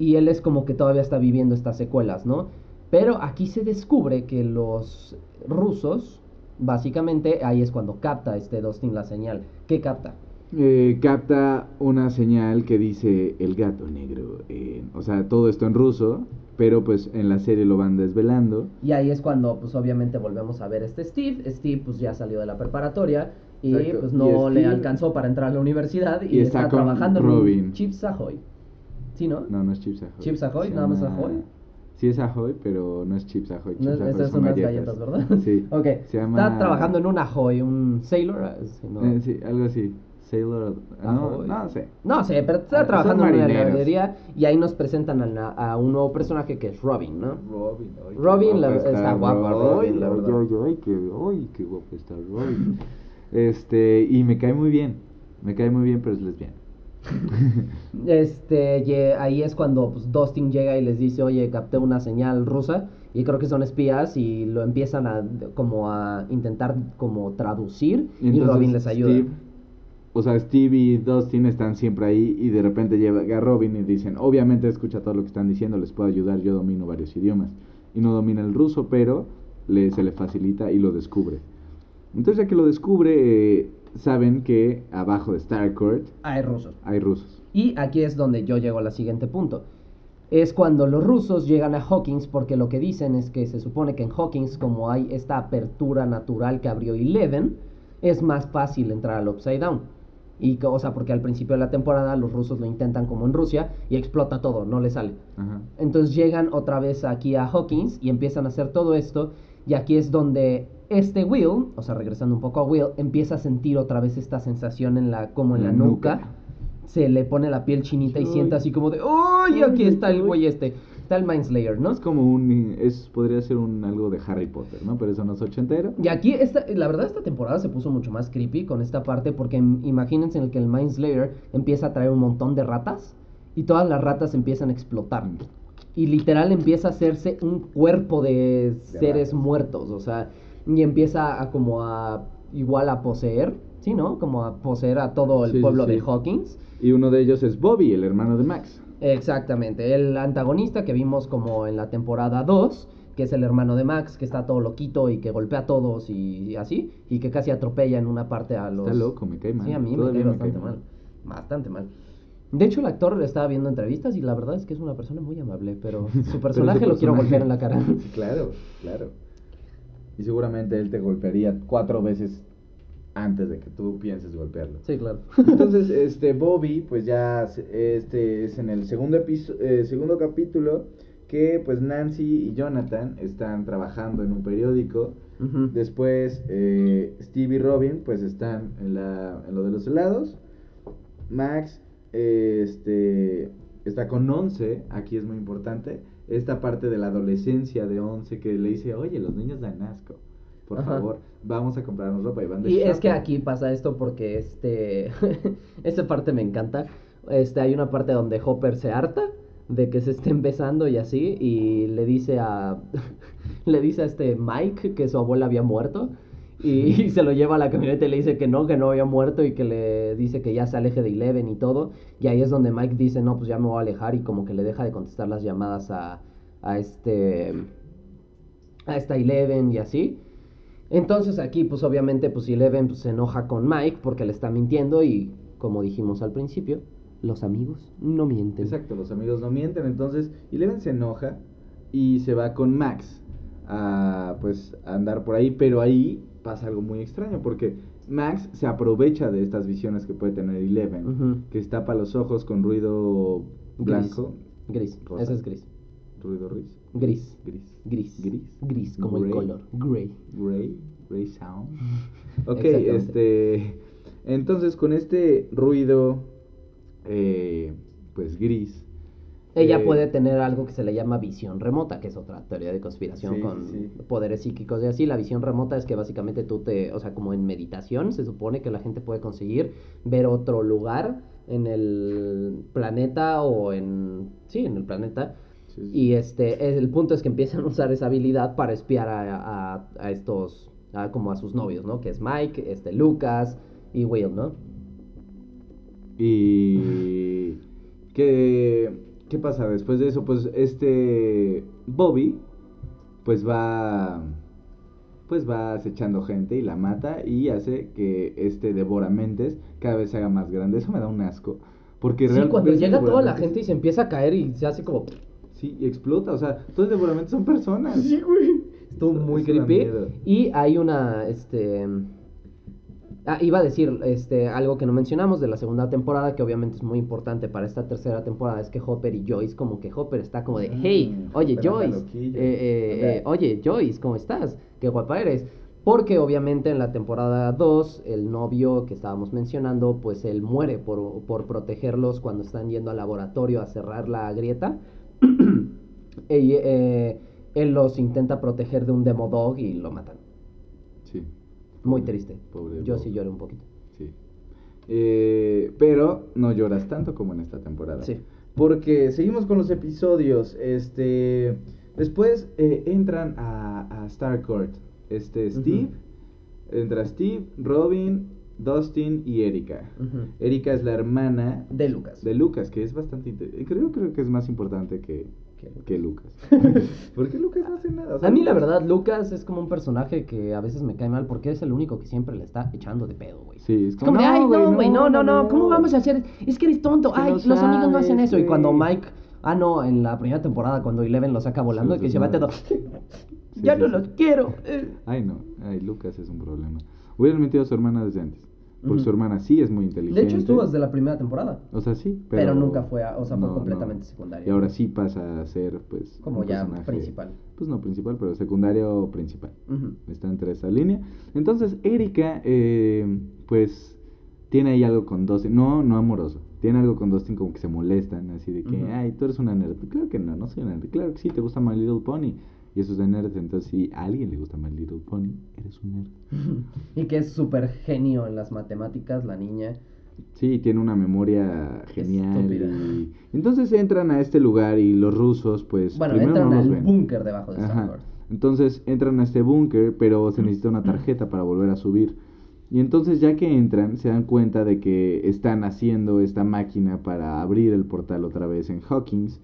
y él es como que todavía está viviendo estas secuelas, ¿no? Pero aquí se descubre que los rusos, básicamente, ahí es cuando capta este Dustin la señal. ¿Qué capta? Eh, capta una señal que dice el gato negro. en- o sea, todo esto en ruso, pero pues en la serie lo van desvelando. Y ahí es cuando, pues obviamente volvemos a ver a este Steve. Steve, pues ya salió de la preparatoria y Exacto. pues Y no le alcanzó para entrar a la universidad y, y está está, trabajando en Robin. un Chips Ahoy. ¿Sí, no? No, no es Chips Ahoy. Chips Ahoy, nada más Ahoy. Sí es Ahoy, pero no es Chips Ahoy. No, Chips Ahoy esas son unas galletas, ¿verdad? Sí. ok. Se llama... Está trabajando en un Ahoy, un Sailor. ah, sí, no. Eh, sí, algo así. Sailor... No, Ahoy. no sé. No sé, pero Ah, está son trabajando en una heladería y ahí nos presentan a, la- a un nuevo personaje que es Robin, ¿no? Robin, ay, Robin, la- guapa está guapa Robin, la verdad. Ay, ay, qué, ay, qué guapa está Robin. este, y me cae muy bien. Me cae muy bien, pero es lesbiana. Este, ahí es cuando pues, Dustin llega y les dice, oye, capté una señal rusa y creo que son espías y lo empiezan a como a intentar como traducir y, entonces Robin les ayuda. Steve- o sea, Steve y Dustin están siempre ahí y de repente llega Robin y dicen, obviamente escucha todo lo que están diciendo, les puedo ayudar, yo domino varios idiomas. Y no domina el ruso, pero le, se le facilita y lo descubre. Entonces ya que lo descubre, eh, saben que abajo de Starcourt Hay rusos. hay rusos. Y aquí es donde yo llego al siguiente punto. Es cuando los rusos llegan a Hawkins porque lo que dicen es que se supone que en Hawkins como hay esta apertura natural que abrió Eleven, es más fácil entrar al Upside Down. Y, que- o sea, porque al principio de la temporada los rusos lo intentan como en Rusia y explota todo, no le sale. Ajá. Entonces llegan otra vez aquí a Hawkins y empiezan a hacer todo esto. Y aquí es donde este Will, o sea, regresando un poco a Will, empieza a sentir otra vez esta sensación en la, como en la, La nuca. nuca. Se le pone la piel chinita y Ay. siente así como de, ¡ay! Aquí está el güey este. Está el Mindslayer, ¿no? Es como un, es, podría ser un algo de Harry Potter, ¿no? Pero eso no es ochentero. Y aquí, esta, la verdad, esta temporada se puso mucho más creepy con esta parte porque im- imagínense en el que el Mindslayer empieza a traer un montón de ratas y todas las ratas empiezan a explotar. Y literal empieza a hacerse un cuerpo de seres ratas. muertos, o sea, y empieza a como a igual a poseer, ¿sí, no? Como a poseer a todo el Sí, sí, pueblo de. Hawkins. Y uno de ellos es Bobby, el hermano de Max. Exactamente, el antagonista que vimos como en la temporada 2, que es el hermano de Max, que está todo loquito y que golpea a todos y, y así, y que casi atropella en una parte a los... Está loco, me cae mal. Sí, a mí me cae bastante mal. Bastante mal. De hecho, el actor le estaba viendo entrevistas y la verdad es que es una persona muy amable, pero su personaje Pero lo quiero golpear en la cara. Claro, claro. Y seguramente él te golpearía cuatro veces antes de que tú pienses golpearlo. Sí, claro. Entonces, este Bobby, pues ya este es en el segundo eh, segundo capítulo que pues Nancy y Jonathan están trabajando en un periódico. Después eh, Steve y Robin pues están en, la, en lo de los helados. Max eh, este está con 11, aquí es muy importante. Esta parte de la adolescencia de 11 que le dice, oye, los niños dan asco. Por Ajá. favor, vamos a comprarnos ropa y van de Y es que shopping". aquí pasa esto porque este esa parte me encanta. Este hay una parte donde Hopper se harta de que se estén besando y así y le dice a le dice a este Mike que su abuela había muerto y, se lo lleva a la camioneta y le dice que no, que no había muerto y que le dice que ya se aleje de Eleven y todo. Y ahí es donde Mike dice, "No, pues ya me voy a alejar" y como que le deja de contestar las llamadas a a este a esta Eleven y así. Entonces aquí, pues obviamente, pues Eleven pues, se enoja con Mike porque le está mintiendo y, como dijimos al principio, los amigos no mienten. Exacto, los amigos no mienten, entonces Eleven se enoja y se va con Max a pues a andar por ahí, pero ahí pasa algo muy extraño porque Max se aprovecha de estas visiones que puede tener Eleven, que tapa los ojos con ruido blanco, Gris. Rosa. Ese es gris. ruido gris, Gris. gris, Gris. Gris. Gris, como el color. Gray. gray, gray sound. Ok, este, entonces con este ruido, eh, pues gris. Ella eh, puede tener algo que se le llama visión remota, que es otra teoría de conspiración Sí, con sí. poderes psíquicos y así. La visión remota es que básicamente tú te, o sea, como en meditación, se supone que la gente puede conseguir ver otro lugar en el planeta o en, sí, en el planeta. sí. Y este, es- el punto es que empiezan a usar esa habilidad para espiar a, a- a estos, a- como a sus novios, ¿no? Que es Mike, este, Lucas y Will, ¿no? Y ¿qué, qué pasa después de eso? Pues este Bobby pues va pues va acechando gente y la mata y hace que este devora mentes cada vez se haga más grande. Eso me da un asco. Porque Sí, cuando llega toda la devoramentes- gente y se empieza a caer y se hace como... Sí, y explota, o sea, todos devoramentos son personas. güey. Estuvo muy creepy. Y hay una, este... Ah, iba a decir este, algo que no mencionamos de la segunda temporada, que obviamente es muy importante para esta tercera temporada, es que Hopper y Joyce, como que Hopper está como de, Mm, hey, oye Hopper anda Joyce, eh, eh, eh, oye Joyce, ¿cómo estás? Qué guapa eres. Porque obviamente en la temporada 2, el novio que estábamos mencionando, pues él muere por, por protegerlos cuando están yendo al laboratorio a cerrar la grieta. Y, eh, él los intenta proteger de un Demodog y lo matan. Muy triste. pobre Yo Bob. sí lloré un poquito. Sí. Eh, pero no lloras tanto como en esta temporada. Sí. Porque seguimos con los episodios. Este. Después eh, entran a, a Starcourt. Este, Steve. Entra Steve, Robin, Dustin y Erika. Ujú. Erika es la hermana De Lucas. de Lucas, que es bastante. Creo, creo que es más importante que, Que Lucas. que. Porque Lucas no hace nada. o sea, A mí la verdad, Lucas es como un personaje que a veces me cae mal porque es el único que siempre le está echando de pedo, güey. Sí, es como de, ay, no, güey, no, no, no, ¿cómo vamos a hacer? Es que eres tonto, que ay, los amigos no hacen eso. Y cuando. Mike, ah, no, en la primera temporada, cuando Eleven lo saca volando, Sí, que sí, se va todo, ya no los quiero. eh". Ay, no. Ay, Lucas es un problema. Hubieran metido a su hermana desde antes. Porque su hermana sí es muy inteligente. De hecho, estuvo desde la primera temporada. O sea, sí, pero... Pero, nunca fue, a- o sea, fue no, completamente no. secundaria. Y ahora sí pasa a ser, pues... Como ya personaje- principal. Pues no principal, pero secundario principal. Está entre esa línea. Entonces, Erika, eh, pues, tiene ahí algo con Dustin. No, no amoroso. Tiene algo con Dustin como que se molestan, así de que, ay, tú eres una nerd. Claro que no, no soy una nerd. Claro que sí, te gusta My Little Pony. Y eso es de nerds. Entonces, si a alguien le gusta My Little Pony, eres un nerd. Y que es súper genio en las matemáticas, la niña. Sí, tiene una memoria genial. Y... Entonces entran a este lugar y los rusos, pues. Bueno, primero entran no los al búnker debajo de. Starcourt. Entonces entran a este búnker, pero se necesita una tarjeta para volver a subir. Y entonces ya que entran, se dan cuenta de que están haciendo esta máquina para abrir el portal otra vez en Hawkins.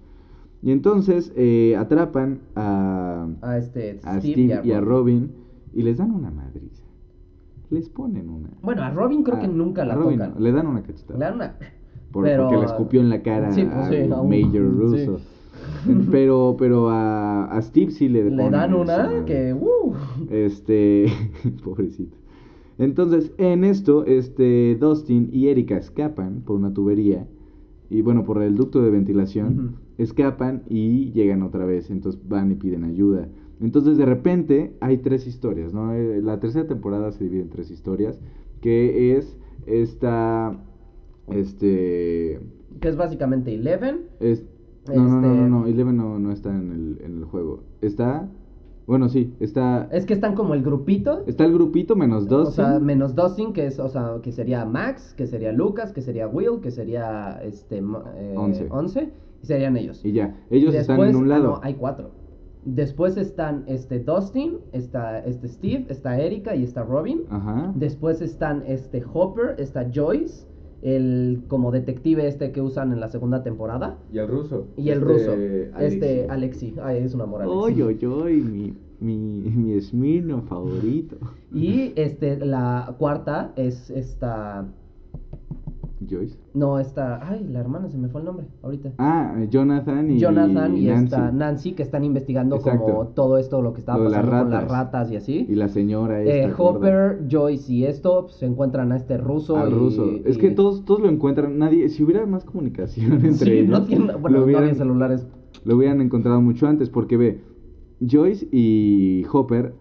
Y entonces eh, atrapan a, A este a Steve, Steve y a Robin y les dan una madriza. Les ponen una. Bueno, a Robin creo Ah, que nunca la Robin tocan. no, le dan una cachetada. Le dan una... Por- pero- Porque le escupió en la cara Sí, pues sí, a Major. Russo. Pero, pero a, a Steve sí le Le dan una que... Uh, Este, pobrecito. Entonces, en esto, este, Dustin y Erika escapan por una tubería y bueno, por el ducto de ventilación. Escapan y llegan otra vez, entonces van y piden ayuda. Entonces, de repente, hay tres historias, ¿no? Eh, La tercera temporada se divide en tres historias, que es esta, este, que es básicamente Eleven. es, no, no, no, no, Este- no, Eleven no, no está en el, en el juego. Está, bueno, sí, está, Es que están como el grupito. está el grupito menos O Dustin. sea, menos Dustin, que es, o sea, que sería Max, que sería Lucas, que sería Will, que sería este eh, Once. 11, y serían ellos. Y ya, ellos están en un ah, lado. no, hay cuatro. Después están este Dustin, está este Steve, está Erika y está Robin. Ajá. Después están este Hopper, está Joyce, el como detective este que usan en la segunda temporada. Y el ruso. Y el ruso, este Alexi. Ay, es un amor Alexi. Oy, oy, oy, mi, mi, mi Smirno favorito. Y este, la cuarta es esta. Joyce. No, esta. Ay, la hermana, se me fue el nombre ahorita. Ah, Jonathan y Jonathan y, Nancy. esta Nancy que están investigando Exacto. como todo esto, lo que estaba Lo de las pasando con las ratas. y así. Y la señora Eh, esta gorda. Hopper, Joyce y esto pues, se encuentran a este ruso. Al y- ruso. Es que y- todos, todos lo encuentran. Nadie, si hubiera más comunicación entre Sí, ellos, no tiene. Bueno, lo, no hubieran, había celulares. lo hubieran encontrado mucho antes. Porque ve, Joyce y Hopper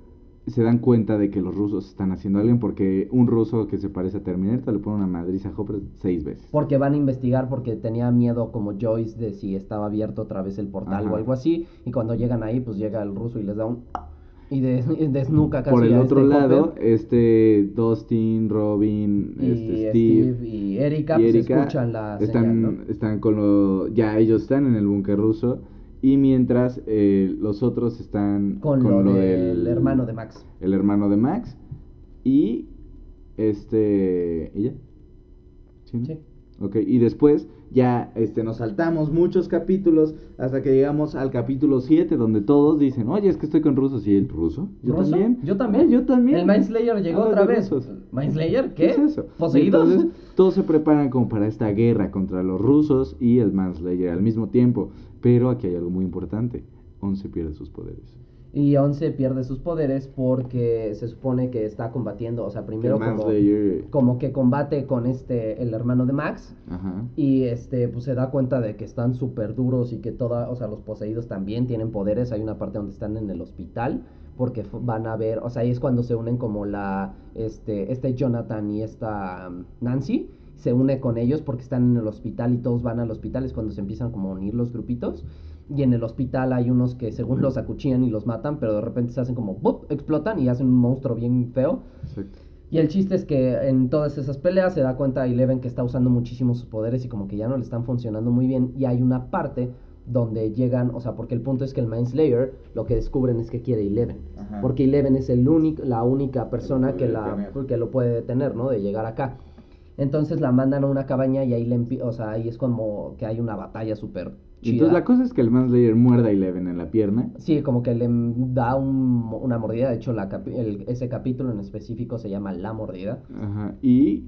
se dan cuenta de que los rusos están haciendo a alguien. Porque un ruso que se parece a Terminator le pone una madriza a Hopper seis veces. Porque van a investigar porque tenía miedo como Joyce de si estaba abierto otra vez el portal Ajá. o algo así. Y cuando llegan ahí, pues llega el ruso y les da un... Y, de, y desnuca casi Por el otro este lado, Hopper. este Dustin, Robin, y este Steve, Steve, y Erika, y pues escuchan la están, señal, ¿no? están con lo, ya ellos están en el búnker ruso y mientras eh, los otros están Con, lo, del hermano de Max. el hermano de Max y este ella ¿Sí, no? Sí. Ok, y después ya este, nos saltamos muchos capítulos hasta que llegamos al capítulo 7 donde todos dicen, oye, es que estoy con rusos. ¿Y el ruso? ¿Yo ¿Ruso? también? Yo también. Ah, yo también. El Mindslayer llegó otra vez. rusos. ¿Mindslayer? ¿Qué? ¿Qué es eso? ¿Poseídos? Entonces, todos se preparan como para esta guerra contra los rusos y el Manslayer al mismo tiempo. Pero aquí hay algo muy importante. Once pierde sus poderes. Y Once pierde sus poderes porque se supone que está combatiendo, o sea, primero como, como que combate con este, el hermano de Max. Ajá. Y este, pues se da cuenta de que están súper duros y que toda, o sea, los poseídos también tienen poderes. Hay una parte donde están en el hospital porque van a ver, o sea, ahí es cuando se unen como la, este, este Jonathan y esta um, Nancy. Se une con ellos porque están en el hospital y todos van al hospital. Es cuando se empiezan como a unir los grupitos. Y en el hospital hay unos que según los acuchillan y los matan, pero de repente se hacen como ¡bup! explotan y hacen un monstruo bien feo. Exacto. Y el chiste es que en todas esas peleas se da cuenta Eleven que está usando muchísimo sus poderes y como que ya no le están funcionando muy bien. Y hay una parte donde llegan, o sea, porque el punto es que el Mindslayer lo que descubren es que quiere Eleven. Ajá. Porque Eleven es el único, la única persona que, la, que lo puede detener, ¿no? De llegar acá. Entonces la mandan a una cabaña y ahí le o sea, ahí es como que hay una batalla súper chida. entonces la cosa es que el Manslayer muerda a Eleven en la pierna. Sí, como que le da un- una mordida. De hecho, la capi- el- ese capítulo en específico se llama La Mordida. Ajá. Y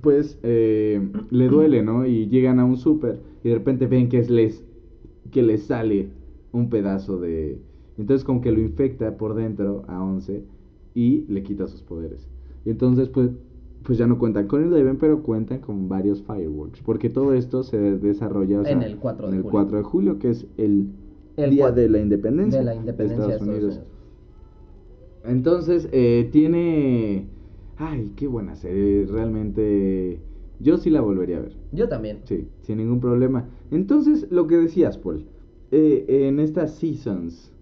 pues eh, le duele, ¿no? Y llegan a un súper y de repente ven que es les que les sale un pedazo de entonces como que lo infecta por dentro a Once y le quita sus poderes. Y entonces pues pues ya no cuentan con Eleven, pero cuentan con varios fireworks, porque todo esto se desarrolla o sea, En el 4 de en el julio. 4 de julio, que es el, El día de la independencia de la independencia de Estados Unidos. entonces, eh, tiene... Ay, qué buena serie, realmente... Yo sí la volvería a ver, Yo también. sí, sin ningún problema. Entonces, lo que decías, Paul, eh, en estas seasons,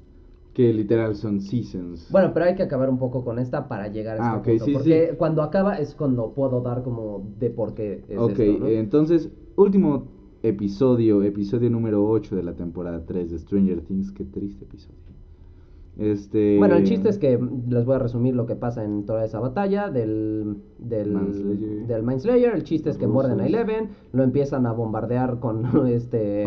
que literal son seasons... Bueno, pero hay que acabar un poco con esta para llegar a este Ah, ok, punto. sí, porque sí. cuando acaba es cuando puedo dar como de por qué es ok, esto, ¿no? entonces, último episodio, episodio número 8 de la temporada 3 de Stranger Things, qué triste episodio. Este... Bueno, el chiste es que les voy a resumir lo que pasa en toda esa batalla del, del, Manslayer. del Mindslayer. El chiste es que muerden a. Eleven, lo empiezan a bombardear con este,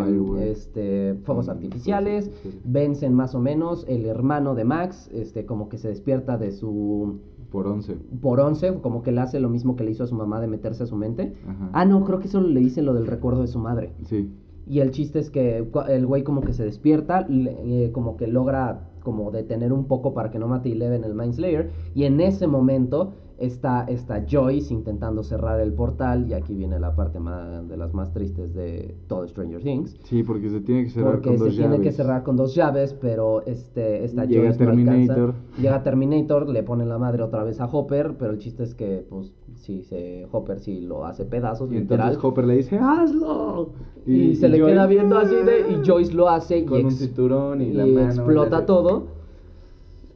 este fuegos Mm, artificiales, vencen más o menos. El hermano de Max, este, como que se despierta de su Por 11. por once, como que le hace lo mismo que le hizo a su mamá de meterse a su mente. Ajá. Ah, no, creo que solo le dice lo del recuerdo de su madre. Sí. Y el chiste es que el güey como que se despierta, le- eh, como que logra como detener un poco para que no mate Eleven el Mindslayer. Y en ese momento está, está Joyce intentando cerrar el portal. Y aquí viene la parte más, de las más tristes de todo Stranger Things. Sí, porque se tiene que cerrar Porque con se dos tiene que llaves. cerrar con dos llaves, pero este, esta Llega Joyce no alcanza. Terminator. Llega Terminator, le pone la madre otra vez a Hopper, pero el chiste es que, pues, sí, se, Hopper sí lo hace pedazos, Y literal. entonces Hopper le dice, ¡hazlo! Y, se le Joyce, queda viendo así de. Y Joyce lo hace y, Con un ex- cinturón y, y la mano. explota todo.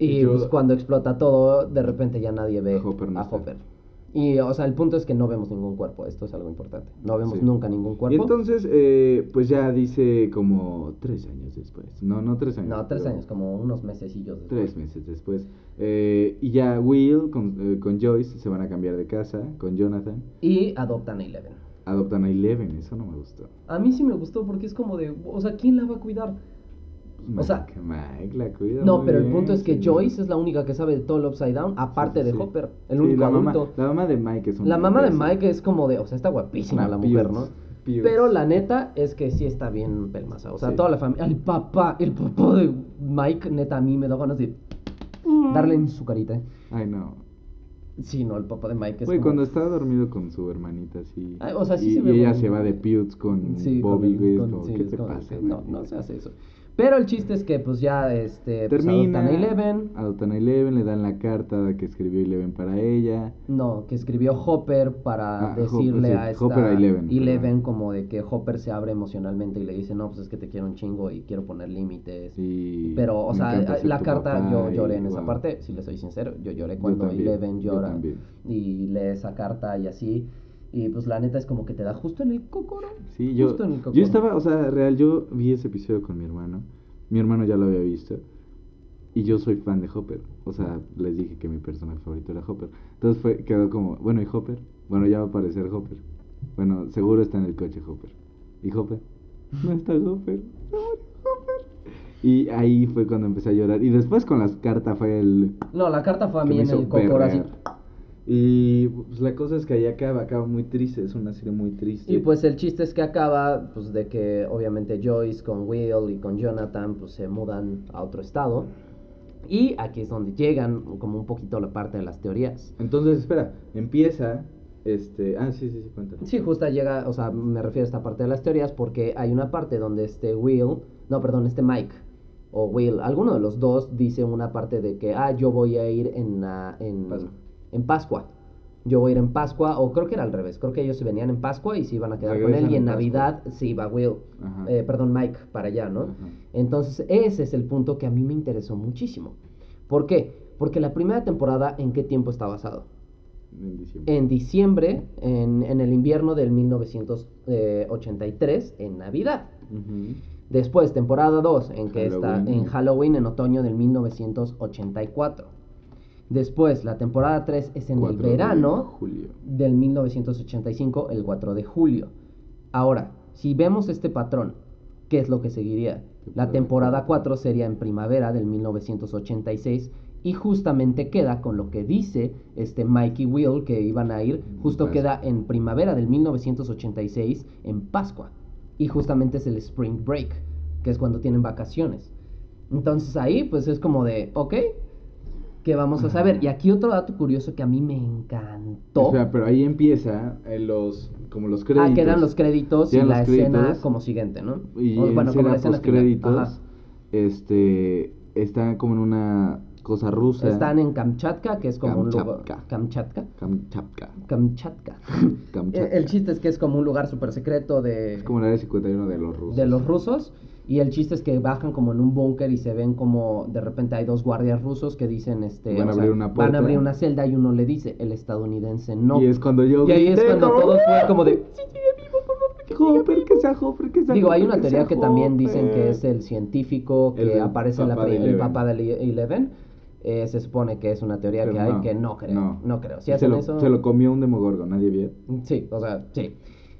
Y Y yo- pues cuando explota todo, de repente ya nadie ve Hopper no a está. Hopper. Y, o sea, el punto es que no vemos ningún cuerpo. Esto es algo importante. No vemos Sí. nunca ningún Y cuerpo. entonces, eh, pues ya dice como tres años después. No, no tres años. no, tres años, como unos mesecillos después. Tres meses después. Eh, y ya Will con, eh, con Joyce se van a cambiar de casa, con Jonathan. Y adoptan a Eleven. Adoptan a Eleven, eso no me gustó. A mí sí me gustó porque es como de. O sea, ¿quién la va a cuidar? O sea- Mike, la cuida No, pero el punto es que sí. Joyce es la única que sabe de todo el Upside Down, aparte Sí, sí, de. Hopper, el único la mamá, adulto. la mamá de Mike es una La mamá de. Mike es como de, o sea, está guapísima la mujer, ¿no? Pero la neta es que sí está bien pelmaza. O sea, toda la familia. El papá, el papá de Mike, neta, a mí me da ganas de darle en su carita. Ay, no. Sí, no, el papá de Mike es. Güey, como- cuando estaba dormido con su hermanita, así. Ay, o sea, sí y, se ve y ella muy- se va de Putes con Sí, con Bobby, güey. con- sí, ¿qué te pasa? güey? No, no se hace eso. Pero el chiste es que, pues ya, este. pues, Termina. adoptan a Eleven. Adoptan a Eleven, le dan la carta que escribió Eleven para ella. No, que escribió Hopper para Ah, decirle Hopper, sí, a esta Hopper a Eleven, Eleven como de que Hopper se abre emocionalmente y le dice, no, pues es que te quiero un chingo y quiero poner límites. Y Pero, o sea, la carta, yo y lloré en esa parte, si le soy sincero, yo lloré cuando también, Eleven yo llora y lee esa carta y así. Y pues la neta es como que te da justo en el cocoro. Sí, yo, Justo en el cocoro. yo estaba, o sea, real, yo vi ese episodio con mi hermano. Mi hermano ya lo había visto. Y yo soy fan de Hopper. O sea, les dije que mi personaje favorito era Hopper. Entonces fue, quedó como, bueno, ¿y Hopper? Bueno, ya va a aparecer Hopper. Bueno, seguro está en el coche Hopper. ¿Y Hopper? No está Hopper. No, Hopper. Y ahí fue cuando empecé a llorar. Y después con las cartas fue el... No, la carta fue a mí en el cocoro así. Y pues la cosa es que ahí acaba, acaba muy triste, es una serie muy triste. Y pues el chiste es que acaba, pues de que obviamente Joyce con Will y con Jonathan, pues se mudan a otro estado. Y aquí es donde llegan como un poquito la parte de las teorías. Entonces, espera, empieza, este, ah, sí, sí, sí, cuenta. Sí, justa llega, o sea, me refiero a esta parte de las teorías porque hay una parte donde este Will, no, perdón, este Mike o Will, alguno de los dos dice una parte de que, ah, yo voy a ir en, la- en, Pascua. En Pascua. Yo voy a ir en Pascua, o creo que era al revés, creo que ellos se venían en Pascua y se iban a quedar con él y en. Navidad se iba Will, eh, perdón, Mike para allá, ¿no? Ajá. Entonces, ese es el punto que a mí me interesó muchísimo. ¿Por qué? Porque la primera temporada, ¿en qué tiempo está basado? En diciembre. en diciembre, en, en el invierno del 1983, en Navidad. Después, temporada 2, en que está en Halloween, en otoño del 1984. Después, la temporada 3 es en el 4 de verano julio. del 1985, el 4 de julio. Ahora, si vemos este patrón, ¿qué es lo que seguiría? La temporada 4 sería en primavera del 1986 y justamente queda con lo que dice este Mikey Will que iban a ir, justo queda en primavera del 1986 en Pascua y justamente es el Spring Break, que es cuando tienen vacaciones. Entonces ahí pues es como de, ok, ¿qué vamos a saber? Y aquí otro dato curioso que a mí me encantó. Espera, pero ahí empieza eh, los, como los créditos. Ah, quedan los créditos y la escena como siguiente, ¿no? Y O, en bueno, como la escena créditos, este, está como en una cosa rusa. Están en Kamchatka, que es como un lugar... Kamchatka. Kamchatka. Kamchatka. Kamchatka. Kamchatka. el, el chiste es que es como un lugar súper secreto de, Es como el área 51 de los rusos. de los rusos. Y el chiste es que bajan como en un búnker y se ven como de repente hay dos guardias rusos que dicen este Van a sea, abrir una van a abrir una celda y uno le dice el estadounidense no Y es cuando yo y ahí es cuando "¡No!". todos fue como de "Sí, sigue vivo, por favor, que Hopper, que sea Hopper, que sea Digo, hay una teoría que también dicen que es el científico El que del aparece en la de el Eleven. papá de Eleven. Eh, se supone que es una teoría Pero que hay que no creo. No, creo. Si se, hacen lo, eso. se lo comió un demogorgon, nadie vio. Sí, o sea, sí.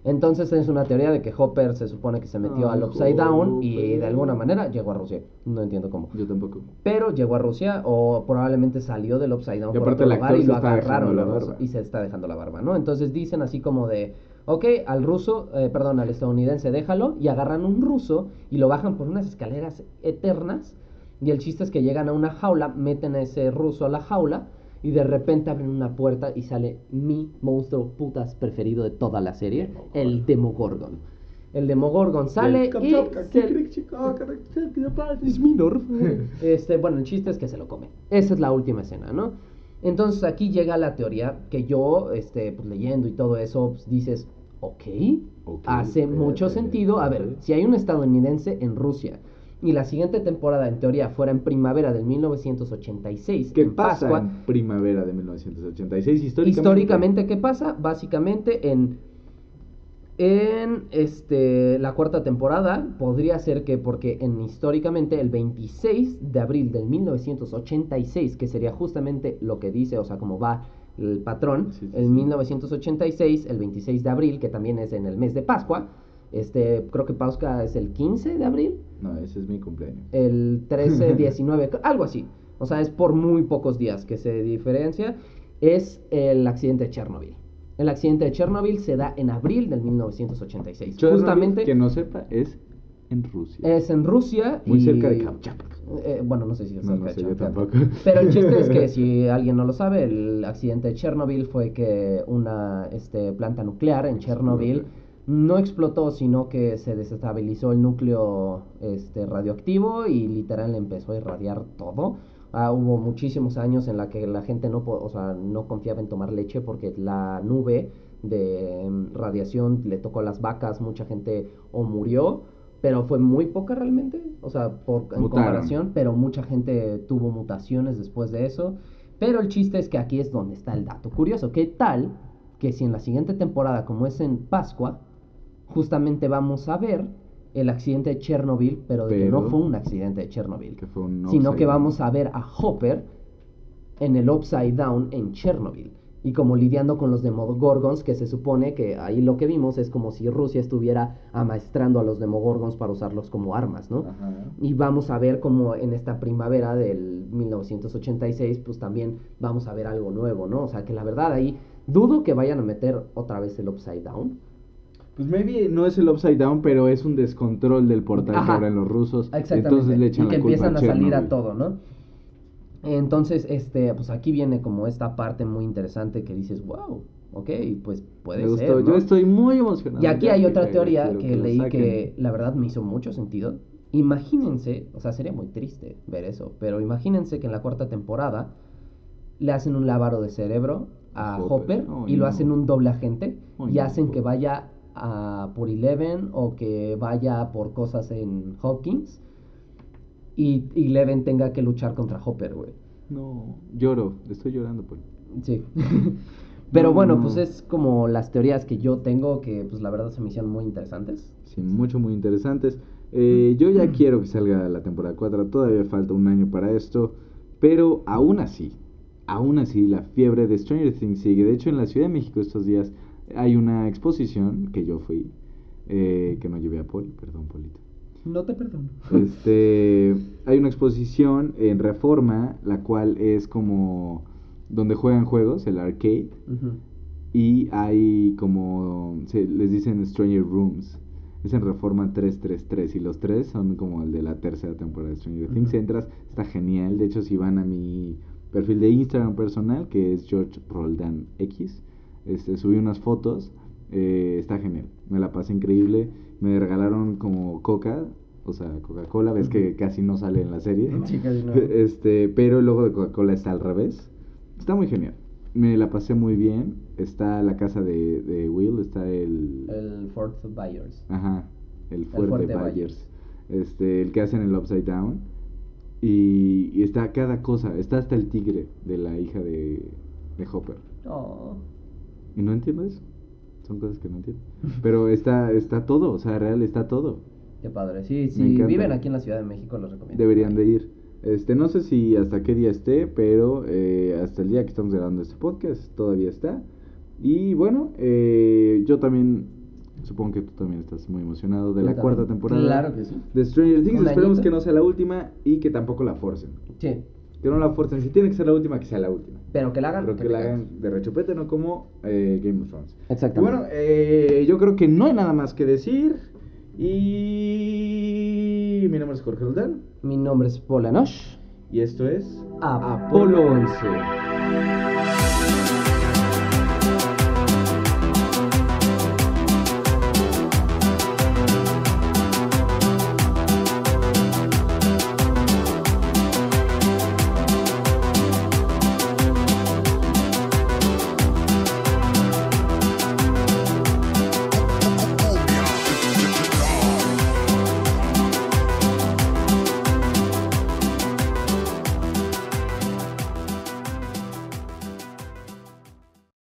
Entonces es una teoría de que Hopper se supone que se metió Ay, al Upside Down y de alguna manera llegó a Rusia. No entiendo cómo. Yo tampoco. Pero llegó a Rusia o probablemente salió del Upside Down Y por otro lugar y lo agarraron la barba. y se está dejando la barba, ¿no? Entonces dicen así como de, ok, al ruso, eh, perdón, al estadounidense déjalo y agarran un ruso y lo bajan por unas escaleras eternas y el chiste es que llegan a una jaula, meten a ese ruso a la jaula y de repente abren una puerta y sale mi monstruo putas preferido de toda la serie, el Demogorgon. El Demogorgon sale y se- es minor. Este, bueno, el chiste es que se lo come. Esa es la última escena, ¿no? Entonces aquí llega la teoría que yo, este, pues leyendo y todo eso, pues, dices, ok, Ok, hace mucho sentido. A ver, si hay un estadounidense en Rusia y la siguiente temporada en teoría fuera en primavera del 1986, ¿Qué en pasa Pascua, en primavera de 1986? Históricamente. históricamente, ¿qué pasa? Básicamente en en este la cuarta temporada podría ser que porque en históricamente el 26 de abril del 1986, que sería justamente lo que dice, o sea, como va el patrón, Sí, sí, el sí. 1986, el 26 de abril, que también es en el mes de Pascua, este creo que Pascua es el 15 de abril, No, ese es mi cumpleaños. el 13, 19, algo así. O sea, es por muy pocos días que se diferencia. Es el accidente de Chernobyl. El accidente de Chernobyl se da en abril del 1986. Chernobyl, Justamente Que no sepa, es en Rusia. es en Rusia. Muy y- cerca de Kamchatka. Eh, bueno, no sé si es cerca no de sé, yo tampoco. Pero el chiste es que si alguien no lo sabe, el accidente de Chernobyl fue que una este, planta nuclear en Chernobyl. No explotó, sino que se desestabilizó el núcleo este, radioactivo y literal empezó a irradiar todo. Ah, hubo muchísimos años en la que la gente no, o sea, no confiaba en tomar leche porque la nube de em, radiación le tocó a las vacas, mucha gente o murió, pero fue muy poca realmente, o sea, por, en Mutaron. comparación, pero mucha gente tuvo mutaciones después de eso. Pero el chiste es que aquí es donde está el dato curioso. ¿Qué tal que si en la siguiente temporada, como es en Pascua, justamente vamos a ver el accidente de Chernobyl, pero de que no fue un accidente de Chernobyl, Que fue un sino que vamos a ver a Hopper en el Upside Down en Chernobyl. Y como lidiando con los Demogorgons, que se supone que ahí lo que vimos es como si Rusia estuviera amaestrando a los Demogorgons para usarlos como armas, ¿no? Ajá. Y vamos a ver como en esta primavera del 1986, pues también vamos a ver algo nuevo, ¿no? O sea, que la verdad ahí dudo que vayan a meter otra vez el Upside Down. Pues maybe no es el upside down, pero es un descontrol del portal que Ajá. abren los rusos. Exactamente. Entonces le echan y que la culpa empiezan a, salir a todo, ¿no? Entonces, este, pues aquí viene como esta parte muy interesante que dices, wow, ok, pues puede Me ser. gustó. ¿no?". Yo estoy muy emocionado. Y aquí hay que otra teoría que leí que la verdad me hizo mucho sentido. Imagínense, o sea, sería muy triste ver eso, pero imagínense que en la cuarta temporada le hacen un lavado de cerebro a Hopper. Y lo hacen un doble agente y no, hacen que vaya a por Eleven o que vaya por cosas en Hawkins y y Eleven tenga que luchar contra Hopper, güey. No, lloro. Estoy llorando, pues. Sí. Pero No, bueno, no. pues es como las teorías que yo tengo que pues la verdad se me hicieron muy interesantes. Sí, mucho, muy interesantes. Eh, yo ya quiero que salga la temporada 4. Todavía falta un año para esto. Pero aún así, aún así, la fiebre de Stranger Things sigue. De hecho, en la Ciudad de México estos días hay una exposición que yo fui. eh, que no llevé a Poli, perdón, Polito. No te perdono. Este, hay una exposición en Reforma, la cual es como donde juegan juegos, el arcade, y hay como, se, les dicen Stranger Rooms. Es en Reforma 333 y los tres son como el de la tercera temporada de Stranger Things. Entras, está genial. De hecho, si van a mi perfil de Instagram personal, que es George Roldan X, este, subí unas fotos. eh, está genial. Me la pasé increíble. Me regalaron como coca, o sea, Coca-Cola. Ves que casi no sale en la serie. Sí, casi no. Este, pero el logo de Coca-Cola está al revés. Está muy genial. Me la pasé muy bien. Está la casa de, de Will, está el... El Fort Byers. Ajá, el fuerte, fuerte Byers. Este, el que hacen el Upside Down. Y, y está cada cosa. Está hasta el tigre de la hija de, de Hopper. Oh. Y no entiendo eso. Son cosas que no entiendo. Pero está, está todo, o sea, real está todo. Qué padre. Sí, si encanta. viven aquí en la Ciudad de México, los recomiendo. Deberían de ir. Este, no sé si hasta qué día esté, pero eh, hasta el día que estamos grabando este podcast todavía está. Y bueno, eh, yo también, supongo que tú también estás muy emocionado de Yo la también. cuarta temporada Claro que sí. de Stranger Things. Esperemos que no sea la última y que tampoco la forcen. Sí. Que no la forcen. Si tiene que ser la última, que sea la última. Pero que la hagan. Pero que la hagan de rechupete, no como eh, Game of Thrones. Exactamente. bueno, eh, yo creo que no hay nada más que decir. Y mi nombre es Jorge Roldán. Mi nombre es Paul Anosh. Y esto es Apolo 11.